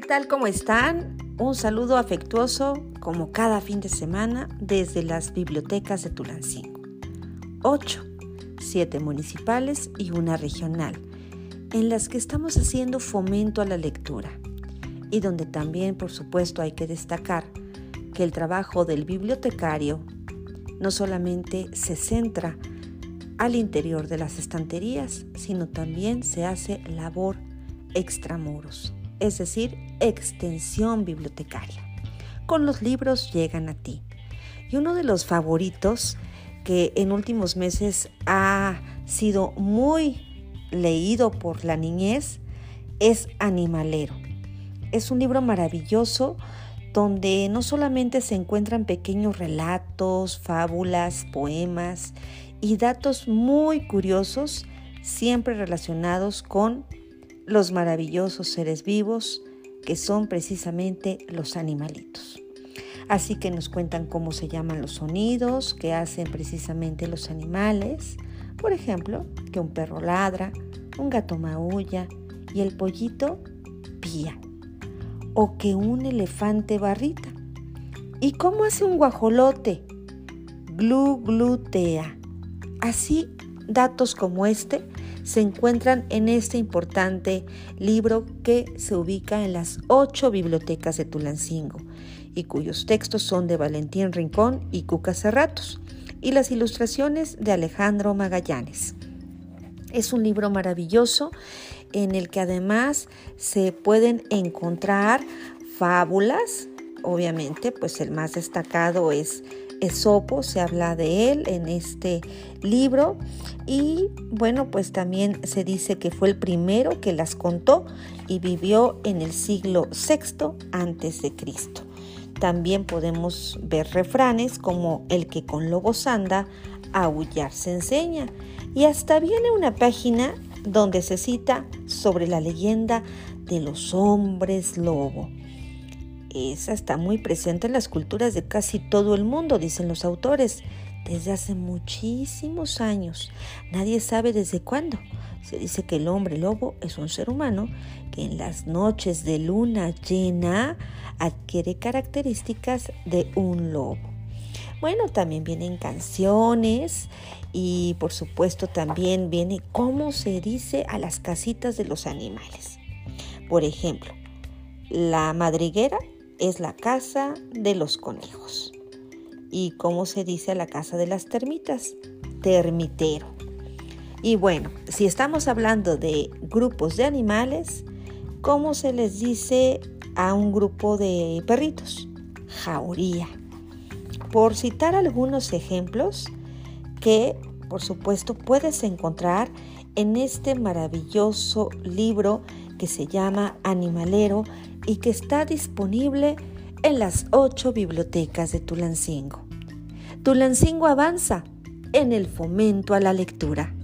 ¿qué tal? ¿Cómo están? Un saludo afectuoso como cada fin de semana desde las bibliotecas de Tulancingo. Ocho, siete municipales y una regional, en las que estamos haciendo fomento a la lectura y donde también, por supuesto, hay que destacar que el trabajo del bibliotecario no solamente se centra al interior de las estanterías, sino también se hace labor extramuros es decir, extensión bibliotecaria. Con los libros llegan a ti. Y uno de los favoritos que en últimos meses ha sido muy leído por la niñez es Animalero. Es un libro maravilloso donde no solamente se encuentran pequeños relatos, fábulas, poemas y datos muy curiosos, siempre relacionados con los maravillosos seres vivos que son precisamente los animalitos. Así que nos cuentan cómo se llaman los sonidos que hacen precisamente los animales. Por ejemplo, que un perro ladra, un gato maulla y el pollito pía. O que un elefante barrita. ¿Y cómo hace un guajolote? Glu glutea. Así, datos como este se encuentran en este importante libro que se ubica en las ocho bibliotecas de Tulancingo y cuyos textos son de Valentín Rincón y Cuca Cerratos y las ilustraciones de Alejandro Magallanes. Es un libro maravilloso en el que además se pueden encontrar fábulas, obviamente, pues el más destacado es Esopo, se habla de él en este libro y bueno, pues también se dice que fue el primero que las contó y vivió en el siglo VI antes de Cristo. También podemos ver refranes como el que con lobos anda, aullar se enseña. Y hasta viene una página donde se cita sobre la leyenda de los hombres lobo. Esa está muy presente en las culturas de casi todo el mundo, dicen los autores, desde hace muchísimos años. Nadie sabe desde cuándo. Se dice que el hombre lobo es un ser humano que en las noches de luna llena adquiere características de un lobo. Bueno, también vienen canciones y por supuesto también viene cómo se dice a las casitas de los animales. Por ejemplo, la madriguera es la casa de los conejos. ¿Y cómo se dice a la casa de las termitas? Termitero. Y bueno, si estamos hablando de grupos de animales, ¿cómo se les dice a un grupo de perritos? Jauría. Por citar algunos ejemplos que, por supuesto, puedes encontrar en este maravilloso libro que se llama Animalero y que está disponible en las ocho bibliotecas de Tulancingo. Tulancingo avanza en el fomento a la lectura.